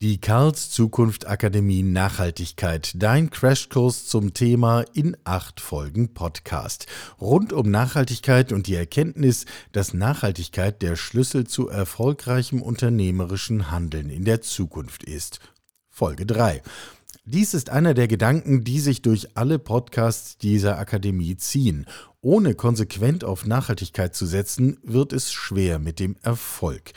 Die Karls Zukunft Akademie Nachhaltigkeit, dein Crashkurs zum Thema in acht Folgen Podcast. Rund um Nachhaltigkeit und die Erkenntnis, dass Nachhaltigkeit der Schlüssel zu erfolgreichem unternehmerischen Handeln in der Zukunft ist. Folge 3. Dies ist einer der Gedanken, die sich durch alle Podcasts dieser Akademie ziehen. Ohne konsequent auf Nachhaltigkeit zu setzen, wird es schwer mit dem Erfolg.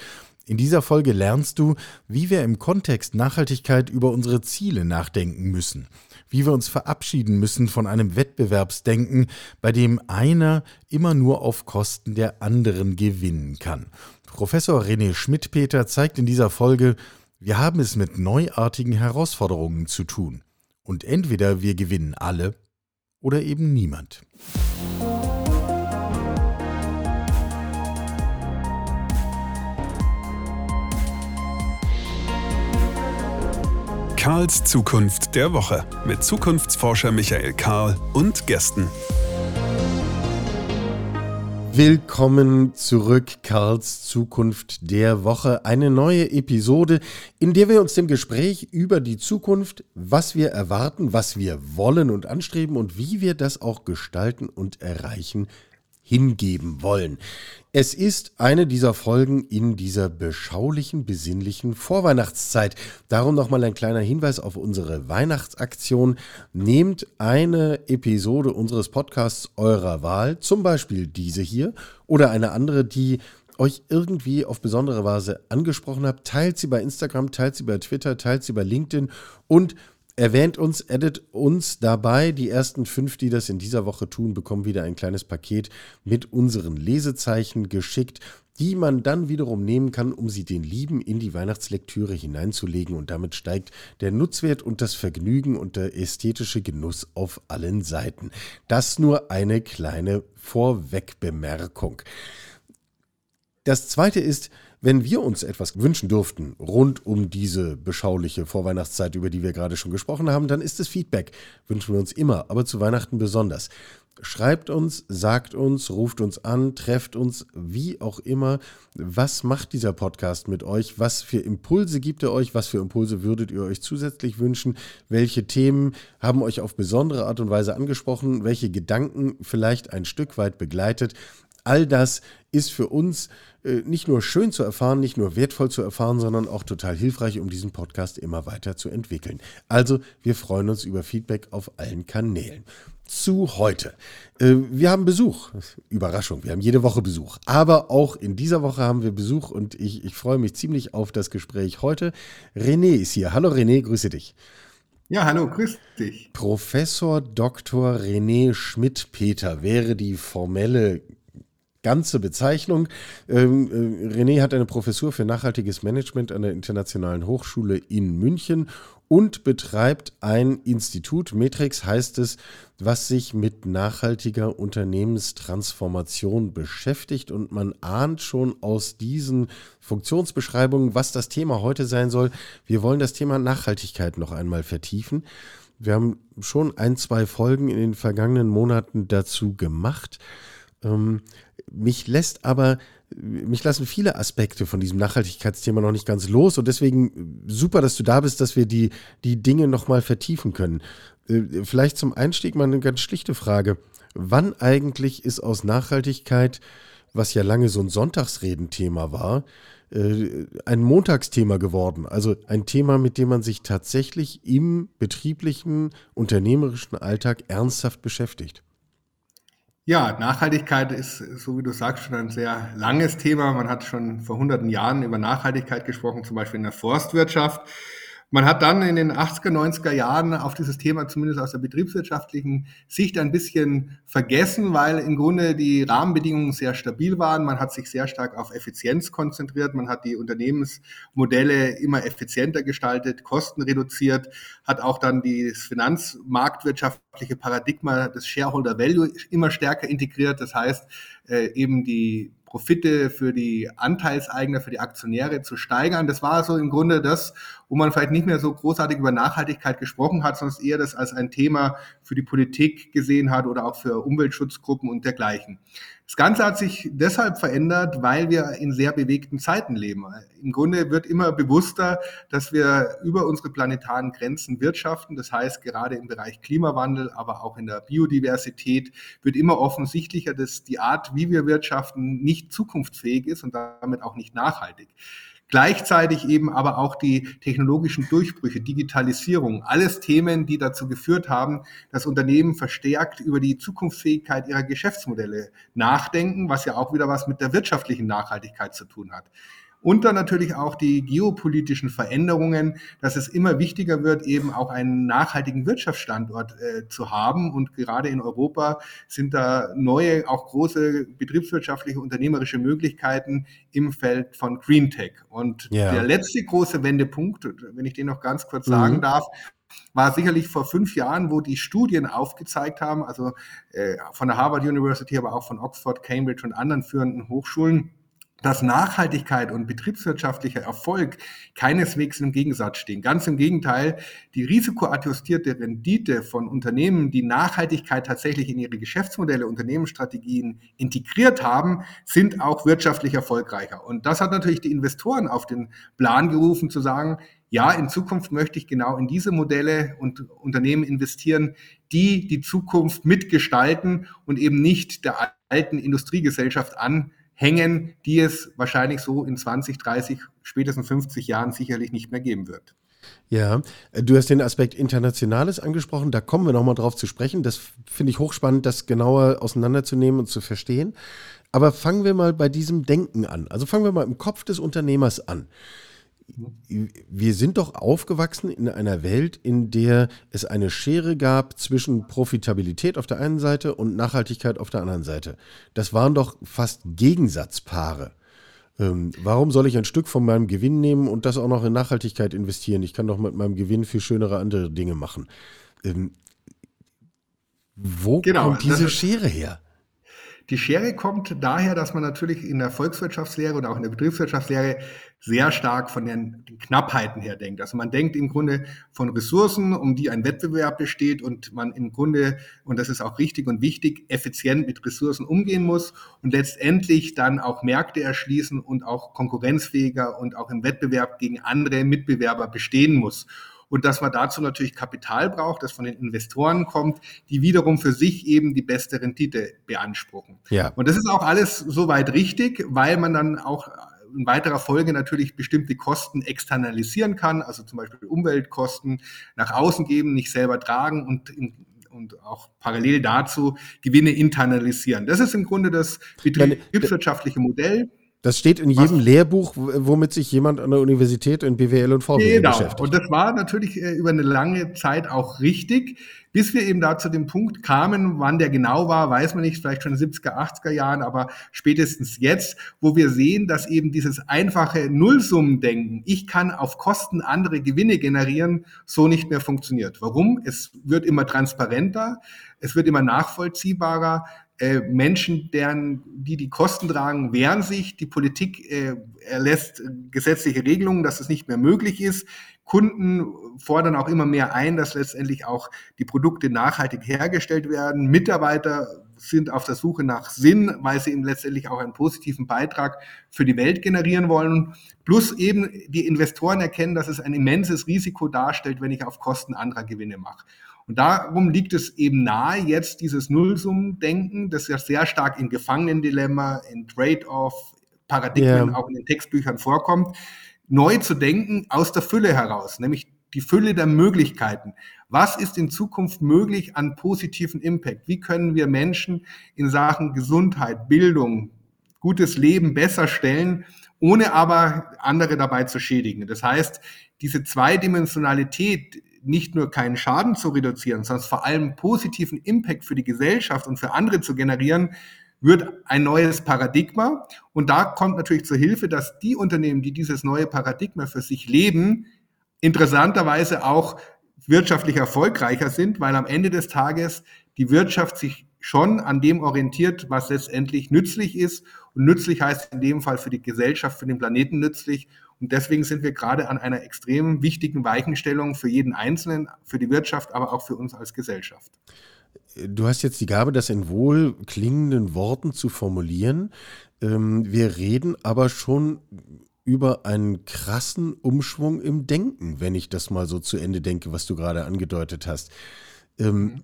In dieser Folge lernst du, wie wir im Kontext Nachhaltigkeit über unsere Ziele nachdenken müssen, wie wir uns verabschieden müssen von einem Wettbewerbsdenken, bei dem einer immer nur auf Kosten der anderen gewinnen kann. Professor René Schmidt-Peter zeigt in dieser Folge, wir haben es mit neuartigen Herausforderungen zu tun. Und entweder wir gewinnen alle oder eben niemand. Karls Zukunft der Woche mit Zukunftsforscher Michael Karl und Gästen. Willkommen zurück, Karls Zukunft der Woche. Eine neue Episode, in der wir uns dem Gespräch über die Zukunft, was wir erwarten, was wir wollen und anstreben und wie wir das auch gestalten und erreichen, hingeben wollen. Es ist eine dieser Folgen in dieser beschaulichen, besinnlichen Vorweihnachtszeit. Darum nochmal ein kleiner Hinweis auf unsere Weihnachtsaktion. Nehmt eine Episode unseres Podcasts eurer Wahl, zum Beispiel diese hier oder eine andere, die euch irgendwie auf besondere Weise angesprochen habt, teilt sie bei Instagram, teilt sie bei Twitter, teilt sie bei LinkedIn und Erwähnt uns, edit uns dabei. Die ersten fünf, die das in dieser Woche tun, bekommen wieder ein kleines Paket mit unseren Lesezeichen geschickt, die man dann wiederum nehmen kann, um sie den Lieben in die Weihnachtslektüre hineinzulegen. Und damit steigt der Nutzwert und das Vergnügen und der ästhetische Genuss auf allen Seiten. Das nur eine kleine Vorwegbemerkung. Das zweite ist, wenn wir uns etwas wünschen dürften rund um diese beschauliche Vorweihnachtszeit, über die wir gerade schon gesprochen haben, dann ist es Feedback. Wünschen wir uns immer, aber zu Weihnachten besonders. Schreibt uns, sagt uns, ruft uns an, trefft uns, wie auch immer. Was macht dieser Podcast mit euch? Was für Impulse gibt er euch? Was für Impulse würdet ihr euch zusätzlich wünschen? Welche Themen haben euch auf besondere Art und Weise angesprochen? Welche Gedanken vielleicht ein Stück weit begleitet? All das ist für uns äh, nicht nur schön zu erfahren, nicht nur wertvoll zu erfahren, sondern auch total hilfreich, um diesen Podcast immer weiter zu entwickeln. Also, wir freuen uns über Feedback auf allen Kanälen. Zu heute. Äh, wir haben Besuch. Überraschung, wir haben jede Woche Besuch. Aber auch in dieser Woche haben wir Besuch und ich, ich freue mich ziemlich auf das Gespräch heute. René ist hier. Hallo René, grüße dich. Ja, hallo, grüß dich. Professor Dr. René Schmidt-Peter wäre die formelle ganze Bezeichnung. Ähm, äh, René hat eine Professur für nachhaltiges Management an der Internationalen Hochschule in München und betreibt ein Institut, Matrix heißt es, was sich mit nachhaltiger Unternehmenstransformation beschäftigt. Und man ahnt schon aus diesen Funktionsbeschreibungen, was das Thema heute sein soll. Wir wollen das Thema Nachhaltigkeit noch einmal vertiefen. Wir haben schon ein, zwei Folgen in den vergangenen Monaten dazu gemacht. Ähm, mich lässt aber, mich lassen viele Aspekte von diesem Nachhaltigkeitsthema noch nicht ganz los und deswegen super, dass du da bist, dass wir die, die Dinge nochmal vertiefen können. Äh, vielleicht zum Einstieg mal eine ganz schlichte Frage. Wann eigentlich ist aus Nachhaltigkeit, was ja lange so ein Sonntagsredenthema war, äh, ein Montagsthema geworden. Also ein Thema, mit dem man sich tatsächlich im betrieblichen, unternehmerischen Alltag ernsthaft beschäftigt. Ja, Nachhaltigkeit ist, so wie du sagst, schon ein sehr langes Thema. Man hat schon vor hunderten Jahren über Nachhaltigkeit gesprochen, zum Beispiel in der Forstwirtschaft. Man hat dann in den 80er, 90er Jahren auf dieses Thema zumindest aus der betriebswirtschaftlichen Sicht ein bisschen vergessen, weil im Grunde die Rahmenbedingungen sehr stabil waren. Man hat sich sehr stark auf Effizienz konzentriert. Man hat die Unternehmensmodelle immer effizienter gestaltet, Kosten reduziert, hat auch dann das finanzmarktwirtschaftliche Paradigma des Shareholder Value immer stärker integriert. Das heißt, äh, eben die Profite für die Anteilseigner, für die Aktionäre zu steigern. Das war so im Grunde das, wo man vielleicht nicht mehr so großartig über Nachhaltigkeit gesprochen hat, sondern eher das als ein Thema für die Politik gesehen hat oder auch für Umweltschutzgruppen und dergleichen. Das Ganze hat sich deshalb verändert, weil wir in sehr bewegten Zeiten leben. Im Grunde wird immer bewusster, dass wir über unsere planetaren Grenzen wirtschaften. Das heißt, gerade im Bereich Klimawandel, aber auch in der Biodiversität wird immer offensichtlicher, dass die Art, wie wir wirtschaften, nicht zukunftsfähig ist und damit auch nicht nachhaltig. Gleichzeitig eben aber auch die technologischen Durchbrüche, Digitalisierung, alles Themen, die dazu geführt haben, dass Unternehmen verstärkt über die Zukunftsfähigkeit ihrer Geschäftsmodelle nachdenken, was ja auch wieder was mit der wirtschaftlichen Nachhaltigkeit zu tun hat. Und dann natürlich auch die geopolitischen Veränderungen, dass es immer wichtiger wird, eben auch einen nachhaltigen Wirtschaftsstandort äh, zu haben. Und gerade in Europa sind da neue, auch große betriebswirtschaftliche, unternehmerische Möglichkeiten im Feld von Green Tech. Und ja. der letzte große Wendepunkt, wenn ich den noch ganz kurz mhm. sagen darf, war sicherlich vor fünf Jahren, wo die Studien aufgezeigt haben, also äh, von der Harvard University, aber auch von Oxford, Cambridge und anderen führenden Hochschulen, dass Nachhaltigkeit und betriebswirtschaftlicher Erfolg keineswegs im Gegensatz stehen. Ganz im Gegenteil, die risikoadjustierte Rendite von Unternehmen, die Nachhaltigkeit tatsächlich in ihre Geschäftsmodelle, Unternehmensstrategien integriert haben, sind auch wirtschaftlich erfolgreicher. Und das hat natürlich die Investoren auf den Plan gerufen, zu sagen, ja, in Zukunft möchte ich genau in diese Modelle und Unternehmen investieren, die die Zukunft mitgestalten und eben nicht der alten Industriegesellschaft an hängen, die es wahrscheinlich so in 20, 30, spätestens 50 Jahren sicherlich nicht mehr geben wird. Ja, du hast den Aspekt Internationales angesprochen, da kommen wir nochmal drauf zu sprechen. Das finde ich hochspannend, das genauer auseinanderzunehmen und zu verstehen. Aber fangen wir mal bei diesem Denken an. Also fangen wir mal im Kopf des Unternehmers an wir sind doch aufgewachsen in einer Welt, in der es eine Schere gab zwischen Profitabilität auf der einen Seite und Nachhaltigkeit auf der anderen Seite. Das waren doch fast Gegensatzpaare. Ähm, warum soll ich ein Stück von meinem Gewinn nehmen und das auch noch in Nachhaltigkeit investieren? Ich kann doch mit meinem Gewinn viel schönere andere Dinge machen. Ähm, wo genau, kommt diese Schere her? Die Schere kommt daher, dass man natürlich in der Volkswirtschaftslehre oder auch in der Betriebswirtschaftslehre sehr stark von den, den, Knappheiten her denkt. Also man denkt im Grunde von Ressourcen, um die ein Wettbewerb besteht und man im Grunde, und das ist auch richtig und wichtig, effizient mit Ressourcen umgehen muss und letztendlich dann auch Märkte erschließen und auch konkurrenzfähiger und auch im Wettbewerb gegen andere Mitbewerber bestehen muss und dass man dazu natürlich Kapital braucht, das von den Investoren kommt, die wiederum für sich eben die beste Rendite beanspruchen. Ja. Und das ist auch alles soweit richtig, weil man dann auch in weiterer Folge natürlich bestimmte Kosten externalisieren kann, also zum Beispiel Umweltkosten nach außen geben, nicht selber tragen und in, und auch parallel dazu Gewinne internalisieren. Das ist im Grunde das betriebswirtschaftliche Modell. Das steht in jedem Was? Lehrbuch, womit sich jemand an der Universität in BWL und VWL genau. beschäftigt. Und das war natürlich äh, über eine lange Zeit auch richtig, bis wir eben da zu dem Punkt kamen, wann der genau war, weiß man nicht, vielleicht schon in den 70er, 80er Jahren, aber spätestens jetzt, wo wir sehen, dass eben dieses einfache Nullsummendenken, ich kann auf Kosten andere Gewinne generieren, so nicht mehr funktioniert. Warum? Es wird immer transparenter, es wird immer nachvollziehbarer, äh, Menschen, deren, die die Kosten tragen, wehren sich. Die Politik äh, erlässt gesetzliche Regelungen, dass es nicht mehr möglich ist. Kunden fordern auch immer mehr ein, dass letztendlich auch die Produkte nachhaltig hergestellt werden. Mitarbeiter sind auf der Suche nach Sinn, weil sie eben letztendlich auch einen positiven Beitrag für die Welt generieren wollen. Plus eben die Investoren erkennen, dass es ein immenses Risiko darstellt, wenn ich auf Kosten anderer Gewinne mache. Und darum liegt es eben nahe, jetzt dieses Nullsummendenken, das ja sehr stark in Gefangenendilemma, in Trade-off, Paradigmen yeah. auch in den Textbüchern vorkommt, neu zu denken aus der Fülle heraus, nämlich die Fülle der Möglichkeiten. Was ist in Zukunft möglich an positiven Impact? Wie können wir Menschen in Sachen Gesundheit, Bildung, gutes Leben besser stellen, ohne aber andere dabei zu schädigen? Das heißt, diese Zweidimensionalität, nicht nur keinen Schaden zu reduzieren, sondern vor allem positiven Impact für die Gesellschaft und für andere zu generieren, wird ein neues Paradigma. Und da kommt natürlich zur Hilfe, dass die Unternehmen, die dieses neue Paradigma für sich leben, interessanterweise auch wirtschaftlich erfolgreicher sind, weil am Ende des Tages die Wirtschaft sich schon an dem orientiert, was letztendlich nützlich ist. Und nützlich heißt in dem Fall für die Gesellschaft, für den Planeten nützlich. Und deswegen sind wir gerade an einer extrem wichtigen Weichenstellung für jeden Einzelnen, für die Wirtschaft, aber auch für uns als Gesellschaft. du hast jetzt die Gabe, das in wohl klingenden Worten zu formulieren. Ähm, wir reden aber schon über einen krassen Umschwung im Denken, wenn ich das mal so zu Ende denke, was du gerade angedeutet hast. Ähm,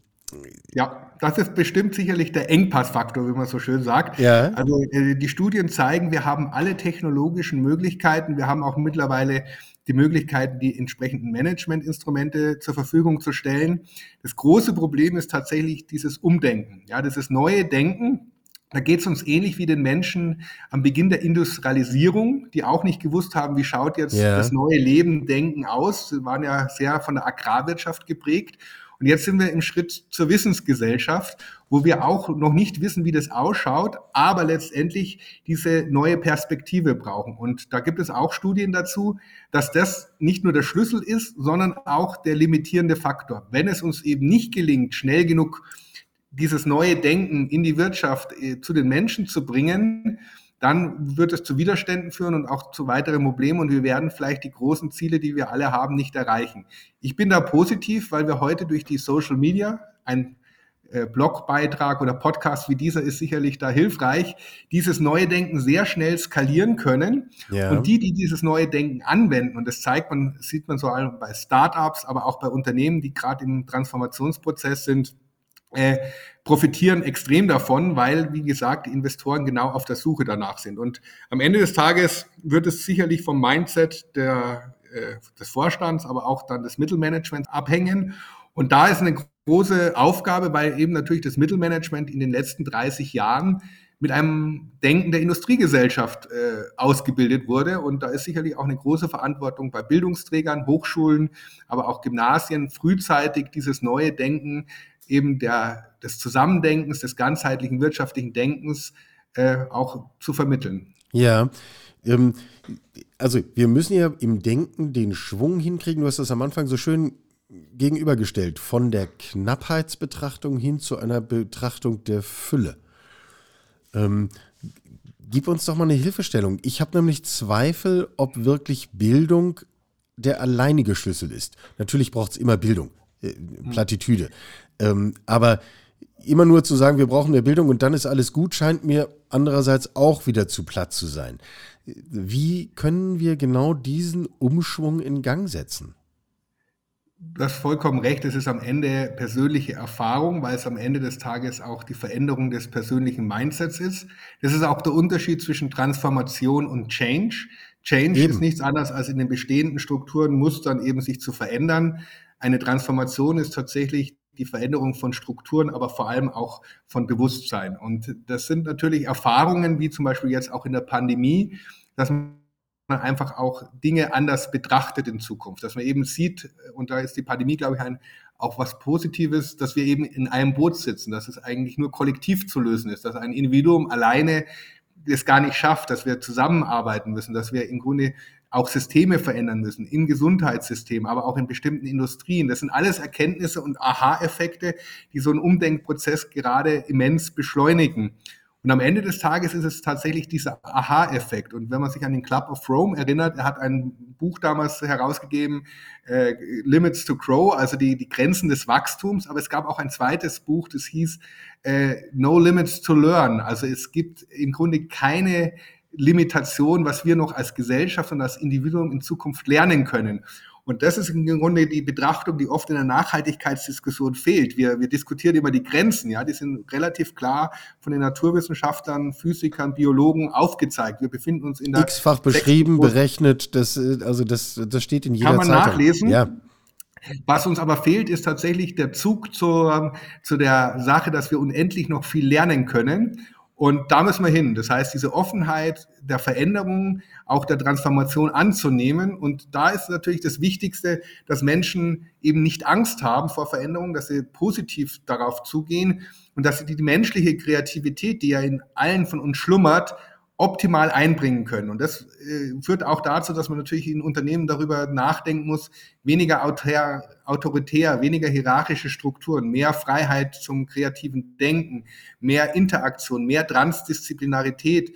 ja, das ist bestimmt sicherlich der Engpassfaktor, wie man so schön sagt. Ja. Also äh, die Studien zeigen, wir haben alle technologischen Möglichkeiten. Wir haben auch mittlerweile die Möglichkeiten, die entsprechenden Managementinstrumente zur Verfügung zu stellen. Das große Problem ist tatsächlich dieses Umdenken. Ja, dieses neue Denken. Da geht es uns ähnlich wie den Menschen am Beginn der Industrialisierung, die auch nicht gewusst haben, wie schaut jetzt Ja. das neue Leben, Denken aus. Sie waren ja sehr von der Agrarwirtschaft geprägt. Und jetzt sind wir im Schritt zur Wissensgesellschaft, wo wir auch noch nicht wissen, wie das ausschaut, aber letztendlich diese neue Perspektive brauchen. Und da gibt es auch Studien dazu, dass das nicht nur der Schlüssel ist, sondern auch der limitierende Faktor. Wenn es uns eben nicht gelingt, schnell genug dieses neue Denken in die Wirtschaft äh, zu den Menschen zu bringen, dann wird es zu Widerständen führen und auch zu weiteren Problemen und wir werden vielleicht die großen Ziele, die wir alle haben, nicht erreichen. Ich bin da positiv, weil wir heute durch die Social Media, ein äh, Blogbeitrag oder Podcast wie dieser ist sicherlich da hilfreich, dieses neue Denken sehr schnell skalieren können. Ja. Und die, die dieses neue Denken anwenden, und das zeigt man, sieht man so allem bei Startups, aber auch bei Unternehmen, die gerade im Transformationsprozess sind, äh, profitieren extrem davon, weil, wie gesagt, die Investoren genau auf der Suche danach sind. Und am Ende des Tages wird es sicherlich vom Mindset der, äh, des Vorstands, aber auch dann des Mittelmanagements abhängen. Und da ist eine große Aufgabe, weil eben natürlich das Mittelmanagement in den letzten 30 Jahren mit einem Denken der Industriegesellschaft äh, ausgebildet wurde. Und da ist sicherlich auch eine große Verantwortung bei Bildungsträgern, Hochschulen, aber auch Gymnasien, frühzeitig dieses neue Denken eben der, des Zusammendenkens, des ganzheitlichen wirtschaftlichen Denkens äh, auch zu vermitteln. Ja, ähm, also wir müssen ja im Denken den Schwung hinkriegen. Du hast das am Anfang so schön gegenübergestellt, von der Knappheitsbetrachtung hin zu einer Betrachtung der Fülle. Ähm, gib uns doch mal eine Hilfestellung. Ich habe nämlich Zweifel, ob wirklich Bildung der alleinige Schlüssel ist. Natürlich braucht es immer Bildung, äh, Plattitüde. Ähm, aber immer nur zu sagen, wir brauchen mehr Bildung und dann ist alles gut, scheint mir andererseits auch wieder zu platt zu sein. Wie können wir genau diesen Umschwung in Gang setzen? Du hast vollkommen recht, es ist am Ende persönliche Erfahrung, weil es am Ende des Tages auch die Veränderung des persönlichen Mindsets ist. Das ist auch der Unterschied zwischen Transformation und Change. Change Eben. ist nichts anderes als in den bestehenden Strukturen, Mustern eben sich zu verändern. Eine Transformation ist tatsächlich die Veränderung von Strukturen, aber vor allem auch von Bewusstsein. Und das sind natürlich Erfahrungen, wie zum Beispiel jetzt auch in der Pandemie, dass man einfach auch Dinge anders betrachtet in Zukunft, dass man eben sieht, und da ist die Pandemie, glaube ich, ein, auch was Positives, dass wir eben in einem Boot sitzen, dass es eigentlich nur kollektiv zu lösen ist, dass ein Individuum alleine es gar nicht schafft, dass wir zusammenarbeiten müssen, dass wir im Grunde auch Systeme verändern müssen, im Gesundheitssystem, aber auch in bestimmten Industrien. Das sind alles Erkenntnisse und Aha-Effekte, die so einen Umdenkprozess gerade immens beschleunigen. Und am Ende des Tages ist es tatsächlich dieser Aha-Effekt. Und wenn man sich an den Club of Rome erinnert, er hat ein Buch damals herausgegeben, äh, Limits to Grow, also die, die Grenzen des Wachstums. Aber es gab auch ein zweites Buch, das hieß äh, No Limits to Learn. Also es gibt im Grunde keine Limitation, was wir noch als Gesellschaft und als Individuum in Zukunft lernen können. Und das ist im Grunde die Betrachtung, die oft in der Nachhaltigkeitsdiskussion fehlt. Wir, wir diskutieren immer die Grenzen, ja, die sind relativ klar von den Naturwissenschaftlern, Physikern, Biologen aufgezeigt. Wir befinden uns in der X-fach beschrieben, berechnet, das, also das, das steht in jeder Kann man Zeitung. nachlesen. Ja. Was uns aber fehlt, ist tatsächlich der Zug zur, zu der Sache, dass wir unendlich noch viel lernen können. Und da müssen wir hin. Das heißt, diese Offenheit der Veränderung, auch der Transformation anzunehmen. Und da ist natürlich das Wichtigste, dass Menschen eben nicht Angst haben vor Veränderungen, dass sie positiv darauf zugehen und dass sie die menschliche Kreativität, die ja in allen von uns schlummert, optimal einbringen können. Und das äh, führt auch dazu, dass man natürlich in Unternehmen darüber nachdenken muss, weniger autor, autoritär, weniger hierarchische Strukturen, mehr Freiheit zum kreativen Denken, mehr Interaktion, mehr Transdisziplinarität,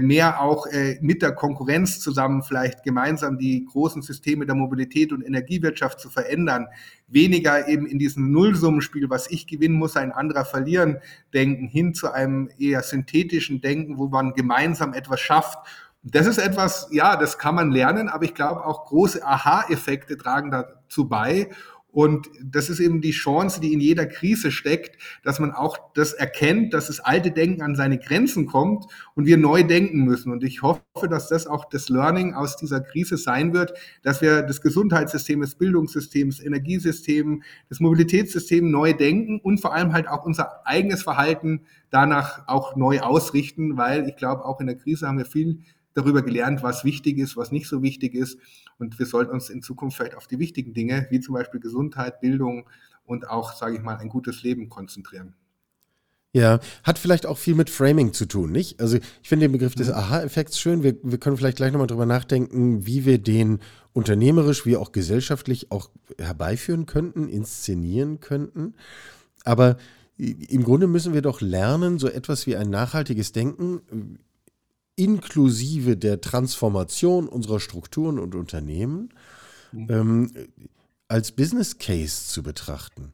mehr auch äh, mit der Konkurrenz zusammen vielleicht gemeinsam die großen Systeme der Mobilität und Energiewirtschaft zu verändern, weniger eben in diesem Nullsummenspiel, was ich gewinnen muss, ein anderer verlieren, denken, hin zu einem eher synthetischen Denken, wo man gemeinsam etwas schafft das ist etwas, ja, das kann man lernen, aber ich glaube auch große Aha-Effekte tragen dazu bei. Und das ist eben die Chance, die in jeder Krise steckt, dass man auch das erkennt, dass das alte Denken an seine Grenzen kommt und wir neu denken müssen. Und ich hoffe, dass das auch das Learning aus dieser Krise sein wird, dass wir das Gesundheitssystem, das Bildungssystem, das Energiesystem, das Mobilitätssystem neu denken und vor allem halt auch unser eigenes Verhalten danach auch neu ausrichten, weil ich glaube, auch in der Krise haben wir viel darüber gelernt, was wichtig ist, was nicht so wichtig ist. Und wir sollten uns in Zukunft vielleicht auf die wichtigen Dinge, wie zum Beispiel Gesundheit, Bildung und auch, sage ich mal, ein gutes Leben konzentrieren. Ja, hat vielleicht auch viel mit Framing zu tun, nicht? Also ich finde den Begriff des mhm. Aha-Effekts schön. Wir, wir können vielleicht gleich nochmal drüber nachdenken, wie wir den unternehmerisch wie auch gesellschaftlich auch herbeiführen könnten, inszenieren könnten. Aber im Grunde müssen wir doch lernen, so etwas wie ein nachhaltiges Denken inklusive der Transformation unserer Strukturen und Unternehmen mhm. ähm, als Business Case zu betrachten.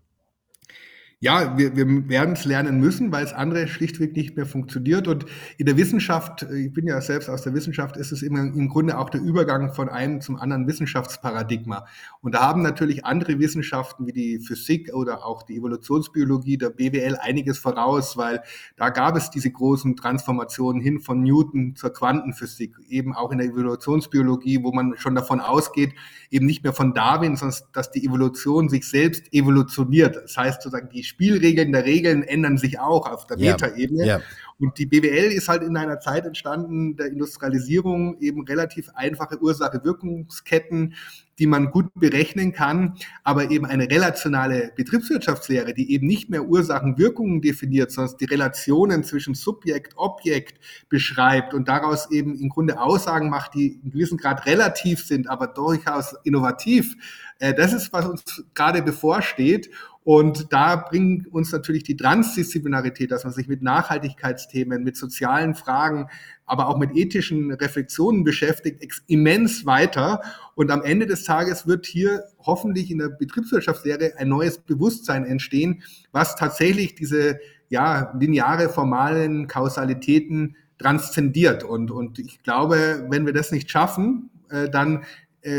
Ja, wir, wir werden es lernen müssen, weil es andere schlichtweg nicht mehr funktioniert. Und in der Wissenschaft, ich bin ja selbst aus der Wissenschaft, ist es immer im Grunde auch der Übergang von einem zum anderen Wissenschaftsparadigma. Und da haben natürlich andere Wissenschaften wie die Physik oder auch die Evolutionsbiologie, der BWL einiges voraus, weil da gab es diese großen Transformationen hin von Newton zur Quantenphysik, eben auch in der Evolutionsbiologie, wo man schon davon ausgeht, eben nicht mehr von Darwin, sondern dass die Evolution sich selbst evolutioniert. Das heißt sozusagen, die Spielregeln der Regeln ändern sich auch auf der Metaebene. Ja. Und die BWL ist halt in einer Zeit entstanden der Industrialisierung, eben relativ einfache Ursache-Wirkungsketten, die man gut berechnen kann, aber eben eine relationale Betriebswirtschaftslehre, die eben nicht mehr Ursachen-Wirkungen definiert, sondern die Relationen zwischen Subjekt, Objekt beschreibt und daraus eben im Grunde Aussagen macht, die in gewissem Grad relativ sind, aber durchaus innovativ. Äh, das ist, was uns gerade bevorsteht. Und da bringt uns natürlich die Transdisziplinarität, dass man sich mit Nachhaltigkeitsthemen, mit sozialen Fragen, aber auch mit ethischen Reflexionen beschäftigt, immens weiter. Und am Ende des Tages wird hier hoffentlich in der Betriebswirtschaftslehre ein neues Bewusstsein entstehen, was tatsächlich diese ja, lineare, formalen Kausalitäten transzendiert. Und, und ich glaube, wenn wir das nicht schaffen, äh, dann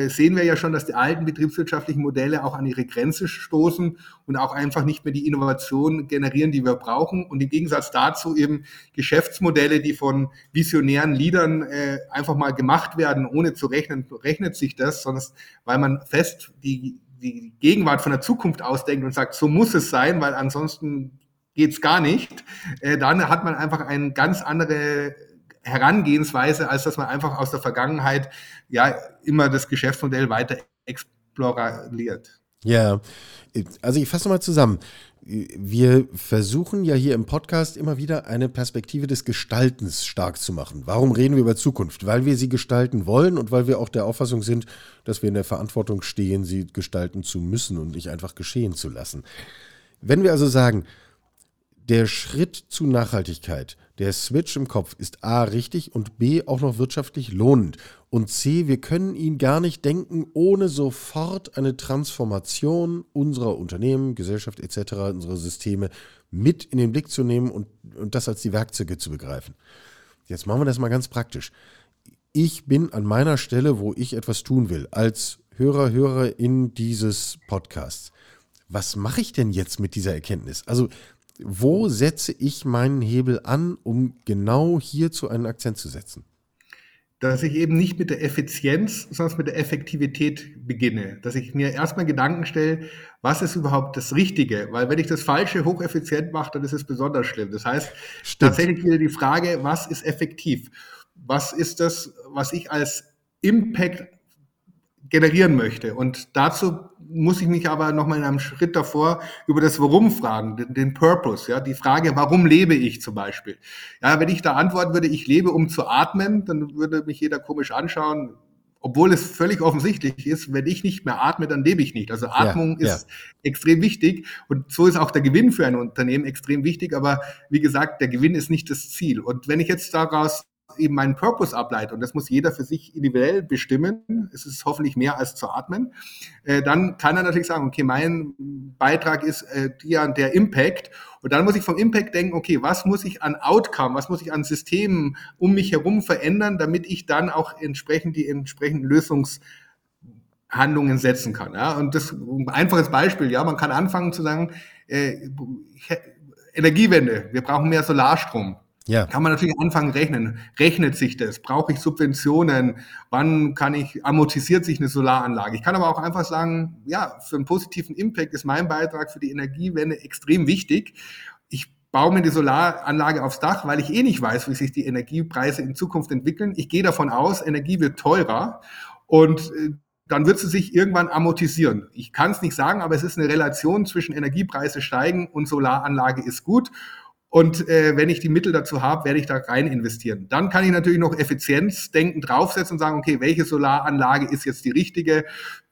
sehen wir ja schon, dass die alten betriebswirtschaftlichen Modelle auch an ihre Grenze stoßen und auch einfach nicht mehr die Innovation generieren, die wir brauchen. Und im Gegensatz dazu eben Geschäftsmodelle, die von visionären Leadern äh, einfach mal gemacht werden, ohne zu rechnen, rechnet sich das, sondern weil man fest die, die Gegenwart von der Zukunft ausdenkt und sagt, so muss es sein, weil ansonsten geht's gar nicht. Äh, dann hat man einfach eine ganz andere Herangehensweise, als dass man einfach aus der Vergangenheit ja immer das Geschäftsmodell weiter exploriert. Ja, also ich fasse mal zusammen. Wir versuchen ja hier im Podcast immer wieder eine Perspektive des Gestaltens stark zu machen. Warum reden wir über Zukunft? Weil wir sie gestalten wollen und weil wir auch der Auffassung sind, dass wir in der Verantwortung stehen, sie gestalten zu müssen und nicht einfach geschehen zu lassen. Wenn wir also sagen, der Schritt zu Nachhaltigkeit, der Switch im Kopf ist A richtig und B auch noch wirtschaftlich lohnend. Und C, wir können ihn gar nicht denken, ohne sofort eine Transformation unserer Unternehmen, Gesellschaft etc., unserer Systeme mit in den Blick zu nehmen und, und das als die Werkzeuge zu begreifen. Jetzt machen wir das mal ganz praktisch. Ich bin an meiner Stelle, wo ich etwas tun will, als Hörer, Hörerin dieses Podcasts. Was mache ich denn jetzt mit dieser Erkenntnis? Also wo setze ich meinen Hebel an, um genau hierzu einen Akzent zu setzen? Dass ich eben nicht mit der Effizienz, sondern mit der Effektivität beginne. Dass ich mir erstmal Gedanken stelle, was ist überhaupt das Richtige? Weil wenn ich das Falsche hocheffizient mache, dann ist es besonders schlimm. Das heißt, Stimmt. tatsächlich wieder die Frage, was ist effektiv? Was ist das, was ich als Impact generieren möchte. Und dazu muss ich mich aber nochmal in einem Schritt davor über das Warum fragen, den, den, Purpose, ja, die Frage, warum lebe ich zum Beispiel? Ja, wenn ich da antworten würde, ich lebe, um zu atmen, dann würde mich jeder komisch anschauen, obwohl es völlig offensichtlich ist, wenn ich nicht mehr atme, dann lebe ich nicht. Also Atmung ja, ist ja. extrem wichtig und so ist auch der Gewinn für ein Unternehmen extrem wichtig, aber wie gesagt, der Gewinn ist nicht das Ziel. Und wenn ich jetzt daraus eben meinen Purpose ableitet, und das muss jeder für sich individuell bestimmen, es ist hoffentlich mehr als zu atmen, äh, dann kann er natürlich sagen, okay, mein Beitrag ist äh, der, der Impact. Und dann muss ich vom Impact denken, okay, was muss ich an Outcome, was muss ich an Systemen um mich herum verändern, damit ich dann auch entsprechend die entsprechenden Lösungshandlungen setzen kann. Ja? Und das ein einfaches Beispiel, ja, man kann anfangen zu sagen, äh, Energiewende, wir brauchen mehr Solarstrom. Ja. Kann man natürlich anfangen rechnen. Rechnet sich das? Brauche ich Subventionen? Wann kann ich, amortisiert sich eine Solaranlage? Ich kann aber auch einfach sagen, ja, für einen positiven Impact ist mein Beitrag für die Energiewende extrem wichtig. Ich baue mir die Solaranlage aufs Dach, weil ich eh nicht weiß, wie sich die Energiepreise in Zukunft entwickeln. Ich gehe davon aus, Energie wird teurer und äh, dann wird sie sich irgendwann amortisieren. Ich kann es nicht sagen, aber es ist eine Relation zwischen Energiepreise steigen und Solaranlage ist gut. Und äh, wenn ich die Mittel dazu habe, werde ich da rein investieren. Dann kann ich natürlich noch Effizienzdenken draufsetzen und sagen, okay, welche Solaranlage ist jetzt die richtige?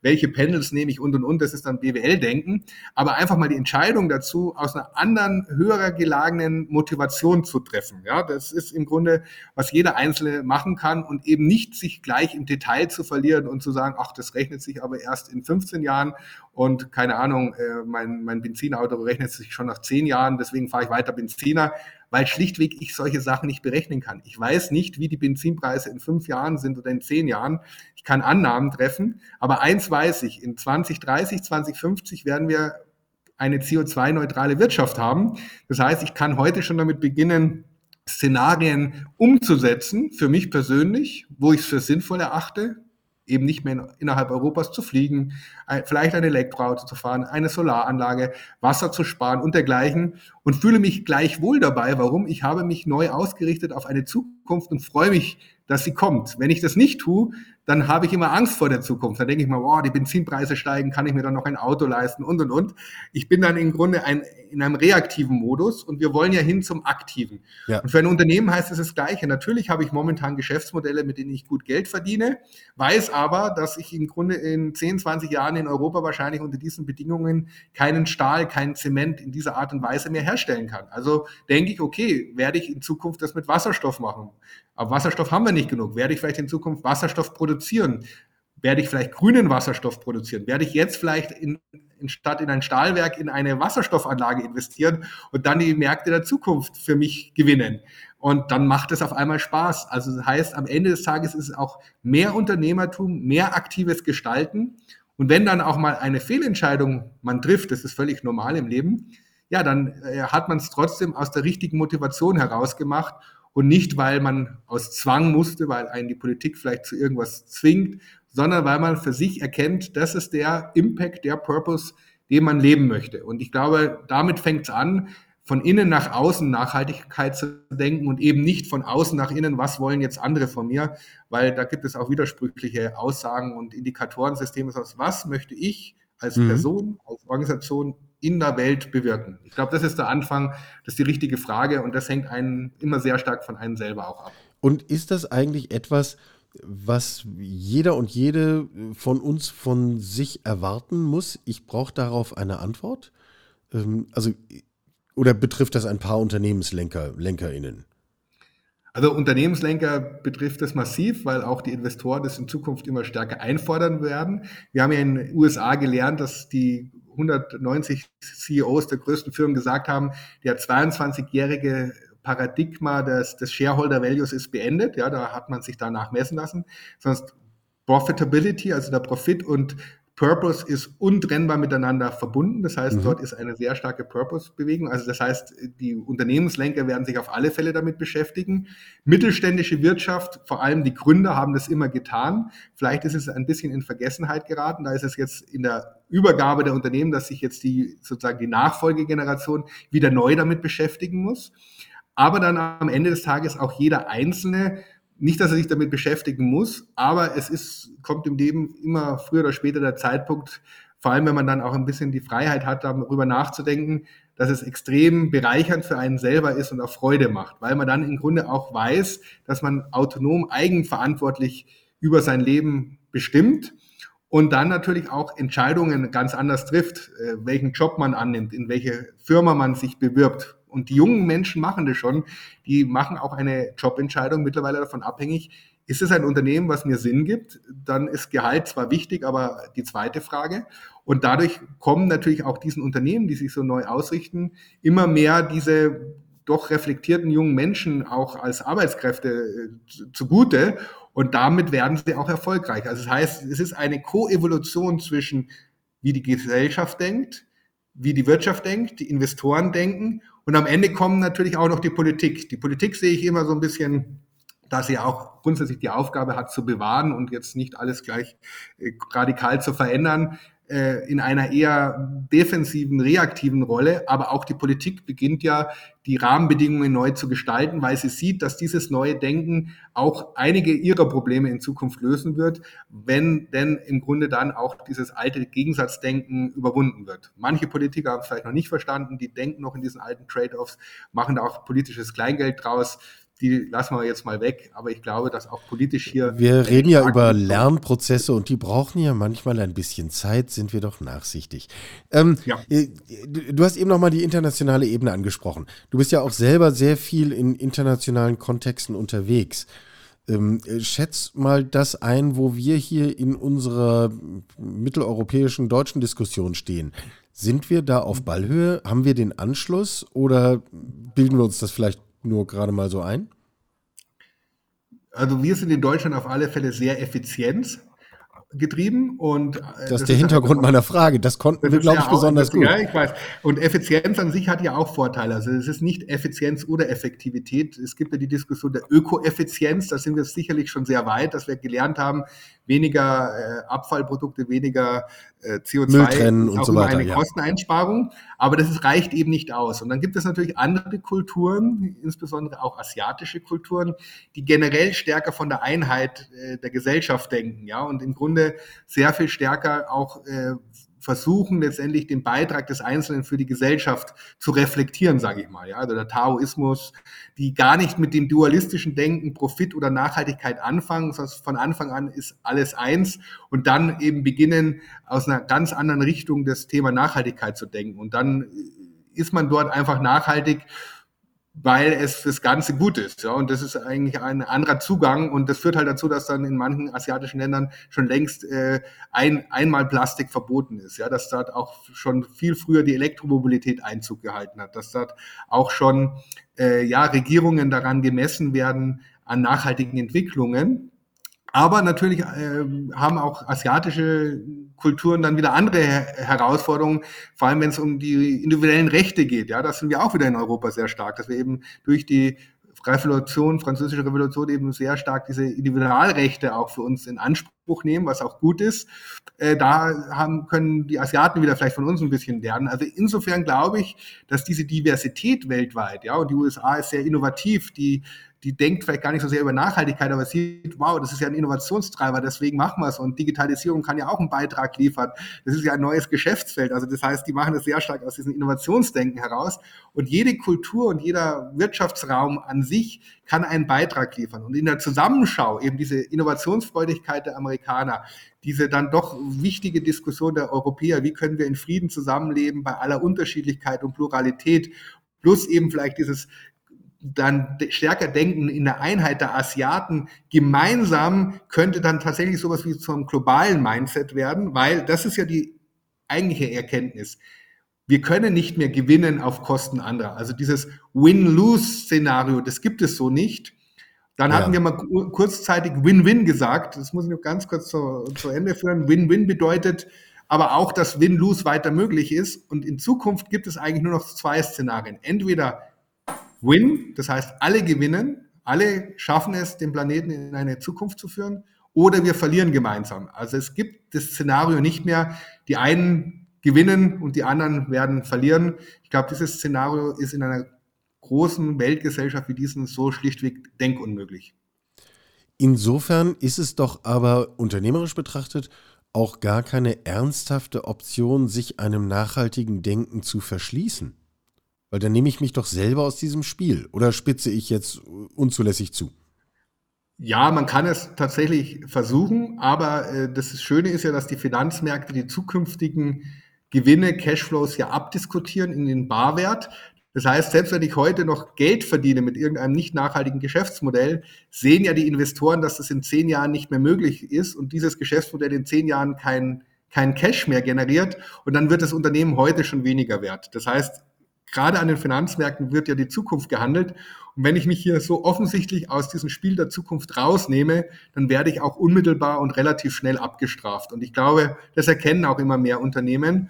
Welche Panels nehme ich und und und, das ist dann BWL-Denken. Aber einfach mal die Entscheidung dazu aus einer anderen, höherer gelagenen Motivation zu treffen. Ja, das ist im Grunde, was jeder Einzelne machen kann und eben nicht sich gleich im Detail zu verlieren und zu sagen, ach, das rechnet sich aber erst in 15 Jahren und keine Ahnung, äh, mein, mein Benzinauto rechnet sich schon nach 10 Jahren, deswegen fahre ich weiter Benziner weil schlichtweg ich solche Sachen nicht berechnen kann. Ich weiß nicht, wie die Benzinpreise in fünf Jahren sind oder in zehn Jahren. Ich kann Annahmen treffen, aber eins weiß ich, in 2030, 2050 werden wir eine CO2-neutrale Wirtschaft haben. Das heißt, ich kann heute schon damit beginnen, Szenarien umzusetzen, für mich persönlich, wo ich es für sinnvoll erachte, eben nicht mehr innerhalb Europas zu fliegen, vielleicht ein Elektroauto zu fahren, eine Solaranlage, Wasser zu sparen und dergleichen und fühle mich gleich wohl dabei. Warum? Ich habe mich neu ausgerichtet auf eine Zukunft und freue mich, dass sie kommt. Wenn ich das nicht tue, dann habe ich immer Angst vor der Zukunft. Dann denke ich mal, boah, die Benzinpreise steigen, kann ich mir dann noch ein Auto leisten und und und. Ich bin dann im Grunde ein, in einem reaktiven Modus und wir wollen ja hin zum aktiven. Ja. Und für ein Unternehmen heißt es das Gleiche. Natürlich habe ich momentan Geschäftsmodelle, mit denen ich gut Geld verdiene, weiß aber, dass ich im Grunde in 10, 20 Jahren in Europa wahrscheinlich unter diesen Bedingungen keinen Stahl, keinen Zement in dieser Art und Weise mehr herstellen kann. Also denke ich, okay, werde ich in Zukunft das mit Wasserstoff machen. Aber Wasserstoff haben wir nicht genug. Werde ich vielleicht in Zukunft Wasserstoff produzieren? Werde ich vielleicht grünen Wasserstoff produzieren? Werde ich jetzt vielleicht in, in statt in ein Stahlwerk in eine Wasserstoffanlage investieren und dann die Märkte der Zukunft für mich gewinnen? Und dann macht es auf einmal Spaß. Also das heißt, am Ende des Tages ist es auch mehr Unternehmertum, mehr aktives Gestalten. Und wenn dann auch mal eine Fehlentscheidung man trifft, das ist völlig normal im Leben, ja, dann äh, hat man es trotzdem aus der richtigen Motivation heraus gemacht und nicht, weil man aus Zwang musste, weil einen die Politik vielleicht zu irgendwas zwingt, sondern weil man für sich erkennt, das ist der Impact, der Purpose, den man leben möchte. Und ich glaube, damit fängt es an, von innen nach außen Nachhaltigkeit zu denken und eben nicht von außen nach innen, was wollen jetzt andere von mir, weil da gibt es auch widersprüchliche Aussagen und Indikatorensysteme, was möchte ich als mhm. Person, als Organisation in der Welt bewirken? Ich glaube, das ist der Anfang, das ist die richtige Frage und das hängt einen immer sehr stark von einem selber auch ab. Und ist das eigentlich etwas, was jeder und jede von uns von sich erwarten muss? Ich brauche darauf eine Antwort. Ähm, also, oder betrifft das ein paar Unternehmenslenker, LenkerInnen? Also Unternehmenslenker betrifft das massiv, weil auch die Investoren das in Zukunft immer stärker einfordern werden. Wir haben ja in den USA gelernt, dass die 190 CEOs der größten Firmen gesagt haben, der 22-jährige Paradigma des, des Shareholder Values ist beendet. Ja, da hat man sich danach messen lassen. Sonst Profitability, also der Profit und Purpose ist untrennbar miteinander verbunden. Das heißt, mhm. dort ist eine sehr starke Purpose-Bewegung. Also das heißt, die Unternehmenslenker werden sich auf alle Fälle damit beschäftigen. Mittelständische Wirtschaft, vor allem die Gründer haben das immer getan. Vielleicht ist es ein bisschen in Vergessenheit geraten. Da ist es jetzt in der Übergabe der Unternehmen, dass sich jetzt die sozusagen die Nachfolgegeneration wieder neu damit beschäftigen muss. Aber dann am Ende des Tages auch jeder Einzelne nicht, dass er sich damit beschäftigen muss, aber es ist, kommt im Leben immer früher oder später der Zeitpunkt, vor allem wenn man dann auch ein bisschen die Freiheit hat, darüber nachzudenken, dass es extrem bereichernd für einen selber ist und auch Freude macht, weil man dann im Grunde auch weiß, dass man autonom, eigenverantwortlich über sein Leben bestimmt und dann natürlich auch Entscheidungen ganz anders trifft, äh, welchen Job man annimmt, in welche Firma man sich bewirbt und die jungen Menschen machen das schon, die machen auch eine Jobentscheidung mittlerweile davon abhängig, ist es ein Unternehmen, was mir Sinn gibt? Dann ist Gehalt zwar wichtig, aber die zweite Frage. Und dadurch kommen natürlich auch diesen Unternehmen, die sich so neu ausrichten, immer mehr diese doch reflektierten jungen Menschen auch als Arbeitskräfte äh, zugute. Und damit werden sie auch erfolgreich. Also das heißt, es ist eine Koevolution zwischen, wie die Gesellschaft denkt, wie die Wirtschaft denkt, die Investoren denken. Und am Ende kommen natürlich auch noch die Politik. Die Politik sehe ich immer so ein bisschen da sie auch grundsätzlich die Aufgabe hat zu bewahren und jetzt nicht alles gleich äh, radikal zu verändern, in einer eher defensiven, reaktiven Rolle. Aber auch die Politik beginnt ja, die Rahmenbedingungen neu zu gestalten, weil sie sieht, dass dieses neue Denken auch einige ihrer Probleme in Zukunft lösen wird, wenn denn im Grunde dann auch dieses alte Gegensatzdenken überwunden wird. Manche Politiker haben es vielleicht noch nicht verstanden, die denken noch in diesen alten Trade-offs, machen da auch politisches Kleingeld draus die lassen wir jetzt mal weg. Aber ich glaube, dass auch politisch hier. Wir reden ja über Lernprozesse und die brauchen ja manchmal ein bisschen Zeit, sind wir doch nachsichtig. Ähm, ja. Äh, du hast eben nochmal die internationale Ebene angesprochen. Du bist ja auch selber sehr viel in internationalen Kontexten unterwegs. Ähm, äh, schätz mal das ein, wo wir hier in unserer mitteleuropäischen deutschen Diskussion stehen. Sind wir da auf Ballhöhe? Haben wir den Anschluss oder bilden wir uns das vielleicht nur gerade mal so ein? Also wir sind in Deutschland auf alle Fälle sehr effizient getrieben und äh, das, das ist der Hintergrund meiner Frage. Das konnten das wir, glaube ich, besonders gut. Ja, ich weiß. Und Effizienz an sich hat ja auch Vorteile. Also es ist nicht Effizienz oder Effektivität. Es gibt ja die Diskussion der Ökoeffizienz. Da sind wir sicherlich schon sehr weit, dass wir gelernt haben, weniger äh, Abfallprodukte, weniger äh, CO2 Mülltrennen und so weiter. Eine ja. Kosteneinsparung. Aber das ist, reicht eben nicht aus. Und dann gibt es natürlich andere Kulturen, insbesondere auch asiatische Kulturen, die generell stärker von der Einheit äh, der Gesellschaft denken, ja, und im Grunde sehr viel stärker auch äh, versuchen letztendlich den Beitrag des Einzelnen für die Gesellschaft zu reflektieren, sage ich mal. Ja, also der Taoismus, die gar nicht mit dem dualistischen Denken Profit oder Nachhaltigkeit anfangen, sondern von Anfang an ist alles eins und dann eben beginnen aus einer ganz anderen Richtung das Thema Nachhaltigkeit zu denken und dann ist man dort einfach nachhaltig weil es fürs Ganze gut ist. Ja, und das ist eigentlich ein anderer Zugang und das führt halt dazu, dass dann in manchen asiatischen Ländern schon längst äh, ein, einmal Plastik verboten ist. Ja, dass dort auch schon viel früher die Elektromobilität Einzug gehalten hat, dass dort auch schon äh, ja Regierungen daran gemessen werden an nachhaltigen Entwicklungen. Aber natürlich äh, haben auch asiatische Kulturen dann wieder andere Herausforderungen, vor allem wenn es um die individuellen Rechte geht. Ja, das sind wir auch wieder in Europa sehr stark, dass wir eben durch die Revolution, französische Revolution eben sehr stark diese Individualrechte auch für uns in Anspruch nehmen, was auch gut ist. Äh, da haben, können die Asiaten wieder vielleicht von uns ein bisschen lernen. Also insofern glaube ich, dass diese Diversität weltweit, ja, und die USA ist sehr innovativ, die die denkt vielleicht gar nicht so sehr über Nachhaltigkeit, aber sieht, wow, das ist ja ein Innovationstreiber, deswegen machen wir es. Und Digitalisierung kann ja auch einen Beitrag liefern. Das ist ja ein neues Geschäftsfeld. Also das heißt, die machen das sehr stark aus diesem Innovationsdenken heraus. Und jede Kultur und jeder Wirtschaftsraum an sich kann einen Beitrag liefern. Und in der Zusammenschau eben diese Innovationsfreudigkeit der Amerikaner, diese dann doch wichtige Diskussion der Europäer, wie können wir in Frieden zusammenleben bei aller Unterschiedlichkeit und Pluralität plus eben vielleicht dieses dann stärker denken in der Einheit der Asiaten gemeinsam könnte dann tatsächlich sowas wie zum globalen Mindset werden, weil das ist ja die eigentliche Erkenntnis. Wir können nicht mehr gewinnen auf Kosten anderer. Also dieses Win-Lose-Szenario, das gibt es so nicht. Dann ja. hatten wir mal kurzzeitig Win-Win gesagt. Das muss ich noch ganz kurz zu, zu Ende führen. Win-Win bedeutet aber auch, dass Win-Lose weiter möglich ist. Und in Zukunft gibt es eigentlich nur noch zwei Szenarien. Entweder Win, das heißt, alle gewinnen, alle schaffen es, den Planeten in eine Zukunft zu führen, oder wir verlieren gemeinsam. Also es gibt das Szenario nicht mehr, die einen gewinnen und die anderen werden verlieren. Ich glaube, dieses Szenario ist in einer großen Weltgesellschaft wie diesen so schlichtweg denkunmöglich. Insofern ist es doch aber unternehmerisch betrachtet auch gar keine ernsthafte Option, sich einem nachhaltigen Denken zu verschließen. Weil dann nehme ich mich doch selber aus diesem Spiel. Oder spitze ich jetzt unzulässig zu? Ja, man kann es tatsächlich versuchen, aber äh, das Schöne ist ja, dass die Finanzmärkte die zukünftigen Gewinne, Cashflows ja abdiskutieren in den Barwert. Das heißt, selbst wenn ich heute noch Geld verdiene mit irgendeinem nicht nachhaltigen Geschäftsmodell, sehen ja die Investoren, dass das in zehn Jahren nicht mehr möglich ist und dieses Geschäftsmodell in zehn Jahren kein, kein Cash mehr generiert und dann wird das Unternehmen heute schon weniger wert. Das heißt, gerade an den Finanzmärkten wird ja die Zukunft gehandelt. Und wenn ich mich hier so offensichtlich aus diesem Spiel der Zukunft rausnehme, dann werde ich auch unmittelbar und relativ schnell abgestraft. Und ich glaube, das erkennen auch immer mehr Unternehmen.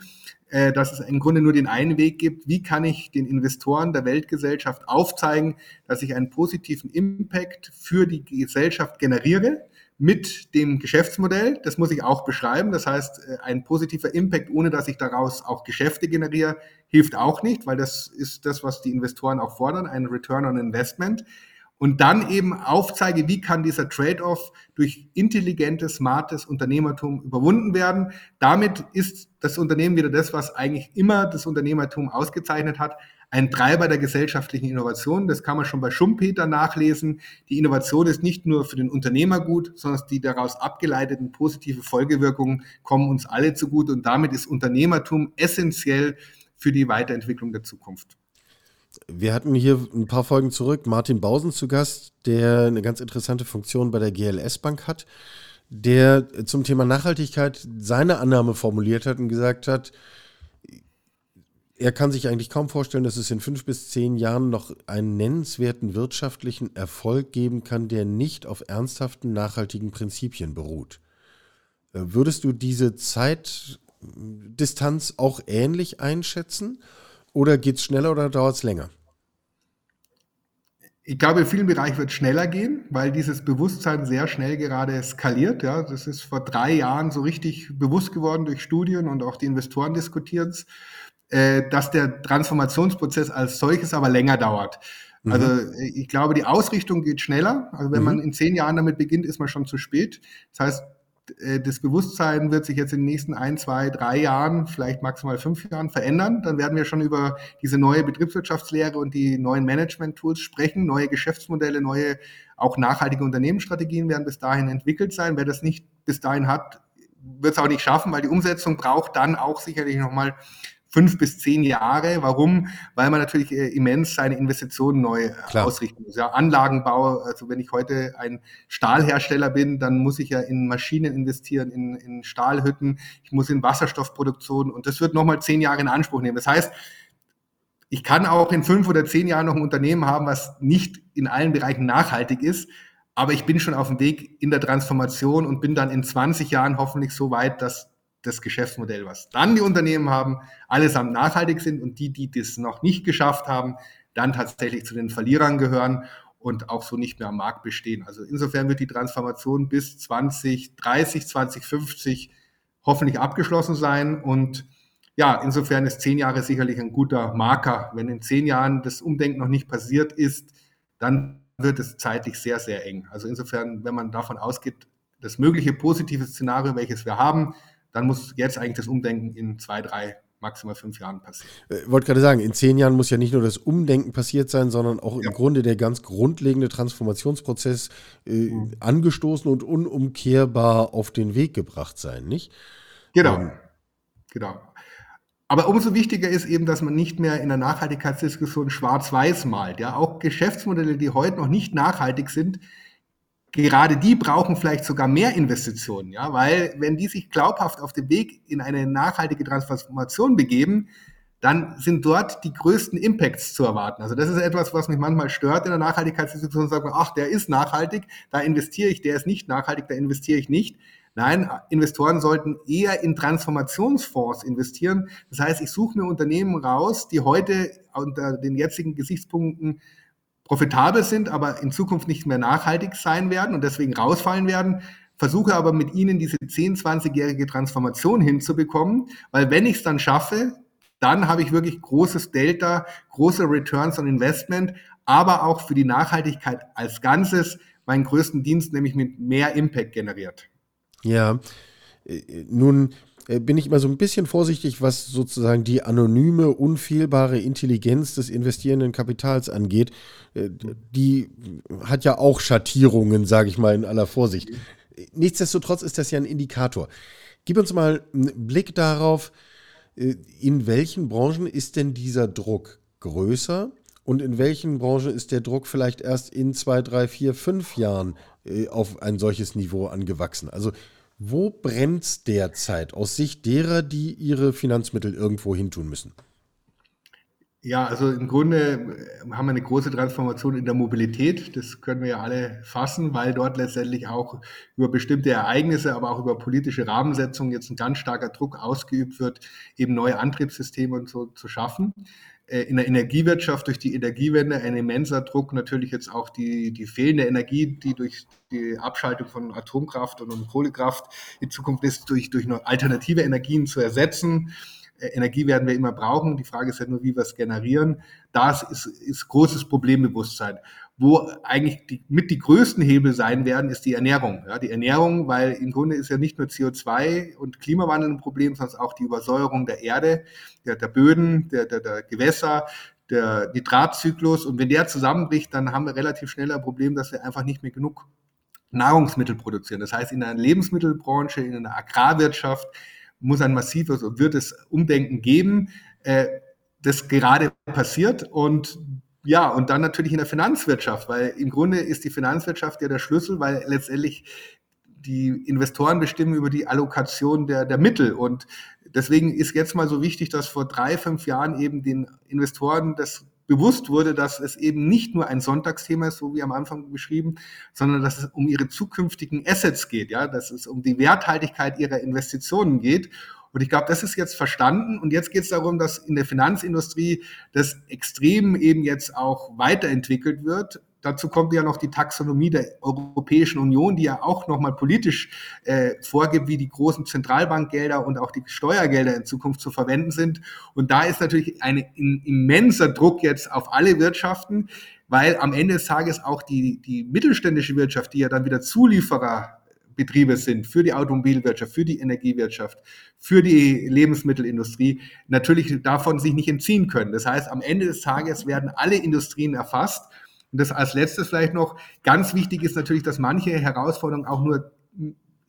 Äh, dass es im Grunde nur den einen Weg gibt, wie kann ich den Investoren der Weltgesellschaft aufzeigen, dass ich einen positiven Impact für die Gesellschaft generiere mit dem Geschäftsmodell. Das muss ich auch beschreiben. Das heißt, äh, ein positiver Impact, ohne dass ich daraus auch Geschäfte generiere, hilft auch nicht, weil das ist das, was die Investoren auch fordern, ein Return on Investment und dann eben aufzeige, wie kann dieser Trade-off durch intelligentes, smartes Unternehmertum überwunden werden. Damit ist das Unternehmen wieder das, was eigentlich immer das Unternehmertum ausgezeichnet hat, ein Treiber der gesellschaftlichen Innovation. Das kann man schon bei Schumpeter nachlesen. Die Innovation ist nicht nur für den Unternehmer gut, sondern die daraus abgeleiteten positive Folgewirkungen kommen uns alle zugute. Und damit ist Unternehmertum essentiell für die Weiterentwicklung der Zukunft. Wir hatten hier ein paar Folgen zurück Martin Bausen zu Gast, der eine ganz interessante Funktion bei der GLS Bank hat, der zum Thema Nachhaltigkeit seine Annahme formuliert hat und gesagt hat, er kann sich eigentlich kaum vorstellen, dass es in fünf bis zehn Jahren noch einen nennenswerten wirtschaftlichen Erfolg geben kann, der nicht auf ernsthaften, nachhaltigen Prinzipien beruht. Äh, würdest du diese Zeitdistanz auch ähnlich einschätzen? Oder geht es schneller oder dauert es länger? Ich glaube, in vielen Bereichen wird es schneller gehen, weil dieses Bewusstsein sehr schnell gerade skaliert. Ja, das ist vor drei Jahren so richtig bewusst geworden durch Studien und auch die Investoren diskutieren es, äh, dass der Transformationsprozess als solches aber länger dauert. Also mhm. ich glaube, die Ausrichtung geht schneller. Also wenn mhm. man in zehn Jahren damit beginnt, ist man schon zu spät. Das heißt, das Bewusstsein wird sich jetzt in den nächsten ein, zwei, drei Jahren, vielleicht maximal fünf Jahren verändern. Dann werden wir schon über diese neue Betriebswirtschaftslehre und die neuen Management-Tools sprechen. Neue Geschäftsmodelle, neue auch nachhaltige Unternehmensstrategien werden bis dahin entwickelt sein. Wer das nicht bis dahin hat, wird es auch nicht schaffen, weil die Umsetzung braucht dann auch sicherlich nochmal fünf bis zehn Jahre. Warum? Weil man natürlich äh, immens seine Investitionen neu äh, Klar. ausrichten muss. Ja, Anlagenbau, also wenn ich heute ein Stahlhersteller bin, dann muss ich ja in Maschinen investieren, in, in Stahlhütten, ich muss in Wasserstoffproduktion und das wird nochmal zehn Jahre in Anspruch nehmen. Das heißt, ich kann auch in fünf oder zehn Jahren noch ein Unternehmen haben, was nicht in allen Bereichen nachhaltig ist, aber ich bin schon auf dem Weg in der Transformation und bin dann in 20 Jahren hoffentlich so weit, dass das Geschäftsmodell, was dann die Unternehmen haben, allesamt nachhaltig sind und die, die das noch nicht geschafft haben, dann tatsächlich zu den Verlierern gehören und auch so nicht mehr am Markt bestehen. Also insofern wird die Transformation bis 2030, 2050 hoffentlich abgeschlossen sein und ja, insofern ist zehn Jahre sicherlich ein guter Marker. Wenn in zehn Jahren das Umdenken noch nicht passiert ist, dann wird es zeitlich sehr, sehr eng. Also insofern, wenn man davon ausgeht, das mögliche positive Szenario, welches wir haben, dann muss jetzt eigentlich das Umdenken in zwei, drei, maximal fünf Jahren passieren. Ich äh, wollte gerade sagen, in zehn Jahren muss ja nicht nur das Umdenken passiert sein, sondern auch ja. im Grunde der ganz grundlegende Transformationsprozess äh, mhm. angestoßen und unumkehrbar auf den Weg gebracht sein, nicht? Genau. Ähm, genau. Aber umso wichtiger ist eben, dass man nicht mehr in der Nachhaltigkeitsdiskussion schwarz-weiß malt. Ja, auch Geschäftsmodelle, die heute noch nicht nachhaltig sind, gerade die brauchen vielleicht sogar mehr Investitionen, ja, weil wenn die sich glaubhaft auf den Weg in eine nachhaltige Transformation begeben, dann sind dort die größten Impacts zu erwarten. Also das ist etwas, was mich manchmal stört in der Nachhaltigkeitsdiskussion. Sagt man, ach, der ist nachhaltig, da investiere ich, der ist nicht nachhaltig, da investiere ich nicht. Nein, Investoren sollten eher in Transformationsfonds investieren. Das heißt, ich suche mir Unternehmen raus, die heute unter den jetzigen Gesichtspunkten profitabel sind, aber in Zukunft nicht mehr nachhaltig sein werden und deswegen rausfallen werden, versuche aber mit ihnen diese 10, 20-jährige Transformation hinzubekommen, weil wenn ich es dann schaffe, dann habe ich wirklich großes Delta, große Returns on Investment, aber auch für die Nachhaltigkeit als Ganzes meinen größten Dienst, nämlich mit mehr Impact generiert. Ja, äh, nun äh, bin ich immer so ein bisschen vorsichtig, was sozusagen die anonyme, unfehlbare Intelligenz des investierenden Kapitals angeht. Äh, die hat ja auch Schattierungen, sage ich mal in aller Vorsicht. Nichtsdestotrotz ist das ja ein Indikator. Gib uns mal einen Blick darauf, äh, in welchen Branchen ist denn dieser Druck größer und in welchen Branchen ist der Druck vielleicht erst in zwei, drei, vier, fünf Jahren äh, auf ein solches Niveau angewachsen? Also wo brennt derzeit aus Sicht derer, die ihre Finanzmittel irgendwo hintun müssen? Ja, also im Grunde äh, haben wir eine große Transformation in der Mobilität. Das können wir ja alle fassen, weil dort letztendlich auch über bestimmte Ereignisse, aber auch über politische Rahmensetzungen jetzt ein ganz starker Druck ausgeübt wird, eben neue Antriebssysteme und so zu schaffen. Äh, in der Energiewirtschaft durch die Energiewende ein immenser Druck, natürlich jetzt auch die, die fehlende Energie, die durch die Abschaltung von Atomkraft und Kohlekraft in Zukunft ist, durch, durch alternative Energien zu ersetzen äh, Energie werden wir immer brauchen. Die Frage ist ja nur, wie wir es generieren. Das ist, ist großes Problembewusstsein. Wo eigentlich die, mit die größten Hebel sein werden, ist die Ernährung. Ja, die Ernährung, weil im Grunde ist ja nicht nur CO2 und Klimawandel ein Problem, sondern auch die Übersäuerung der Erde, der, der Böden, der, der, der Gewässer, der Nitratzyklus. Und wenn der zusammenbricht, dann haben wir relativ schnell ein Problem, dass wir einfach nicht mehr genug Nahrungsmittel produzieren. Das heißt, in einer Lebensmittelbranche, in einer Agrarwirtschaft, muss ein massives und wird es Umdenken geben, äh, das gerade passiert und ja, und dann natürlich in der Finanzwirtschaft, weil im Grunde ist die Finanzwirtschaft ja der Schlüssel, weil letztendlich die Investoren bestimmen über die Allokation der, der Mittel. Und deswegen ist jetzt mal so wichtig, dass vor drei, fünf Jahren eben den Investoren das bewusst wurde, dass es eben nicht nur ein Sonntagsthema ist, so wie am Anfang beschrieben, sondern dass es um ihre zukünftigen Assets geht, ja, dass es um die Werthaltigkeit ihrer Investitionen geht. Und ich glaube, das ist jetzt verstanden. Und jetzt geht es darum, dass in der Finanzindustrie das extrem eben jetzt auch weiterentwickelt wird Dazu kommt ja noch die Taxonomie der Europäischen Union, die ja auch nochmal politisch äh, vorgibt, wie die großen Zentralbankgelder und auch die Steuergelder in Zukunft zu verwenden sind. Und da ist natürlich ein, ein immenser Druck jetzt auf alle Wirtschaften, weil am Ende des Tages auch die, die mittelständische Wirtschaft, die ja dann wieder Zulieferer Betriebe sind für die Automobilwirtschaft, für die Energiewirtschaft, für die Lebensmittelindustrie, natürlich davon sich nicht entziehen können. Das heißt, am Ende des Tages werden alle Industrien erfasst und das als letztes vielleicht noch, ganz wichtig ist natürlich, dass manche Herausforderungen auch nur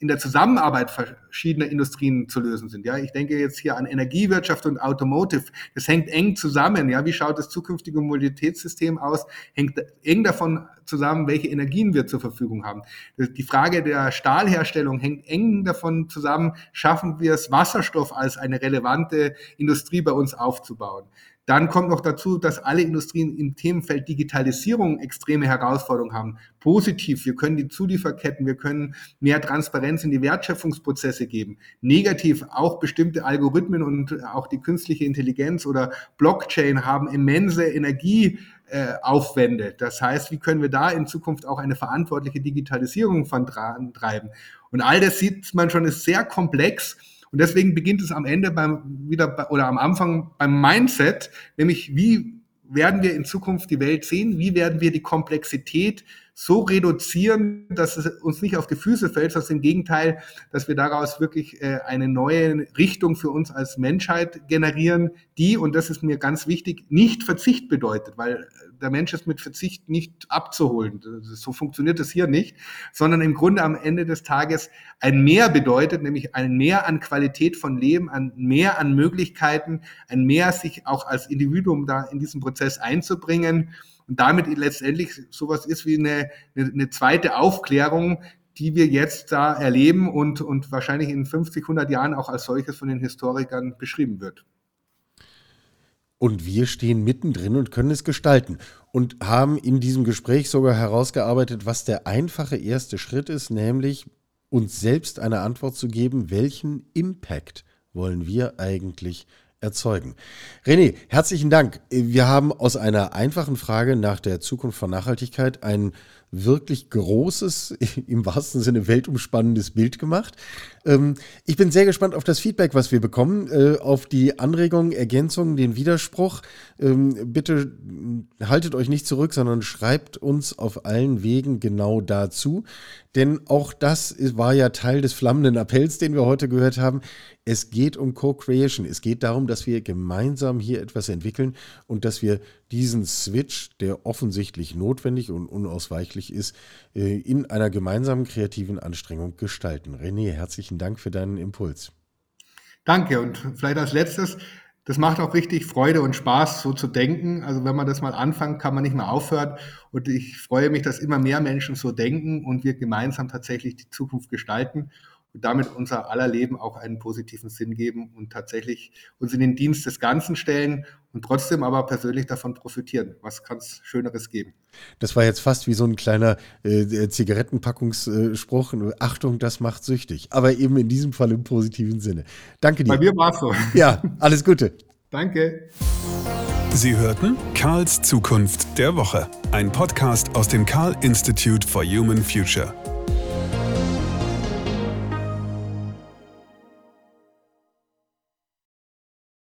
in der Zusammenarbeit verschiedener Industrien zu lösen sind. Ja, ich denke jetzt hier an Energiewirtschaft und Automotive. Das hängt eng zusammen. Ja, wie schaut das zukünftige Mobilitätssystem aus? Hängt eng davon zusammen, welche Energien wir zur Verfügung haben. Die Frage der Stahlherstellung hängt eng davon zusammen, schaffen wir es, Wasserstoff als eine relevante Industrie bei uns aufzubauen. Dann kommt noch dazu, dass alle Industrien im Themenfeld Digitalisierung extreme Herausforderungen haben. Positiv, wir können die Zulieferketten, wir können mehr Transparenz in die Wertschöpfungsprozesse geben. Negativ, auch bestimmte Algorithmen und auch die künstliche Intelligenz oder Blockchain haben immense Energieaufwände. Das heißt, wie können wir da in Zukunft auch eine verantwortliche Digitalisierung von treiben? Und all das sieht man schon, ist sehr komplex. Und deswegen beginnt es am Ende beim, wieder, oder am Anfang beim Mindset, nämlich wie werden wir in Zukunft die Welt sehen? Wie werden wir die Komplexität so reduzieren, dass es uns nicht auf die Füße fällt, sondern im Gegenteil, dass wir daraus wirklich äh, eine neue Richtung für uns als Menschheit generieren, die, und das ist mir ganz wichtig, nicht Verzicht bedeutet, weil der Mensch ist mit Verzicht nicht abzuholen. So funktioniert es hier nicht, sondern im Grunde am Ende des Tages ein Mehr bedeutet, nämlich ein Mehr an Qualität von Leben, ein Mehr an Möglichkeiten, ein Mehr sich auch als Individuum da in diesen Prozess einzubringen und damit letztendlich sowas ist wie eine, eine, zweite Aufklärung, die wir jetzt da erleben und, und wahrscheinlich in 50, 100 Jahren auch als solches von den Historikern beschrieben wird. Und wir stehen mittendrin und können es gestalten und haben in diesem Gespräch sogar herausgearbeitet, was der einfache erste Schritt ist, nämlich uns selbst eine Antwort zu geben, welchen Impact wollen wir eigentlich erzeugen. René, herzlichen Dank. Wir haben aus einer einfachen Frage nach der Zukunft von Nachhaltigkeit ein wirklich großes, im wahrsten Sinne weltumspannendes Bild gemacht. Ähm, ich bin sehr gespannt auf das Feedback, was wir bekommen, äh, auf die Anregungen, Ergänzungen, den Widerspruch. Ähm, bitte haltet euch nicht zurück, sondern schreibt uns auf allen Wegen genau dazu. Denn auch das war ja Teil des flammenden Appells, den wir heute gehört haben. Es geht um Co-Creation. Es geht darum, dass wir gemeinsam hier etwas entwickeln und dass wir diesen Switch, der offensichtlich notwendig und unausweichlich ist, äh, in einer gemeinsamen kreativen Anstrengung gestalten. René, herzlichen Dank für deinen Impuls. Danke und vielleicht als letztes, das macht auch richtig Freude und Spaß, so zu denken. Also wenn man das mal anfängt, kann man nicht mehr aufhören. Und ich freue mich, dass immer mehr Menschen so denken und wir gemeinsam tatsächlich die Zukunft gestalten und damit unser aller Leben auch einen positiven Sinn geben und tatsächlich uns in den Dienst des Ganzen stellen und trotzdem aber persönlich davon profitieren. Was kann es Schöneres geben? Das war jetzt fast wie so ein kleiner äh, Zigarettenpackungsspruch. Achtung, das macht süchtig. Aber eben in diesem Fall im positiven Sinne. Danke dir. Bei mir war es so. Ja, alles Gute. Danke. Sie hörten Karls Zukunft der Woche, ein Podcast aus dem Karl Institute for Human Future.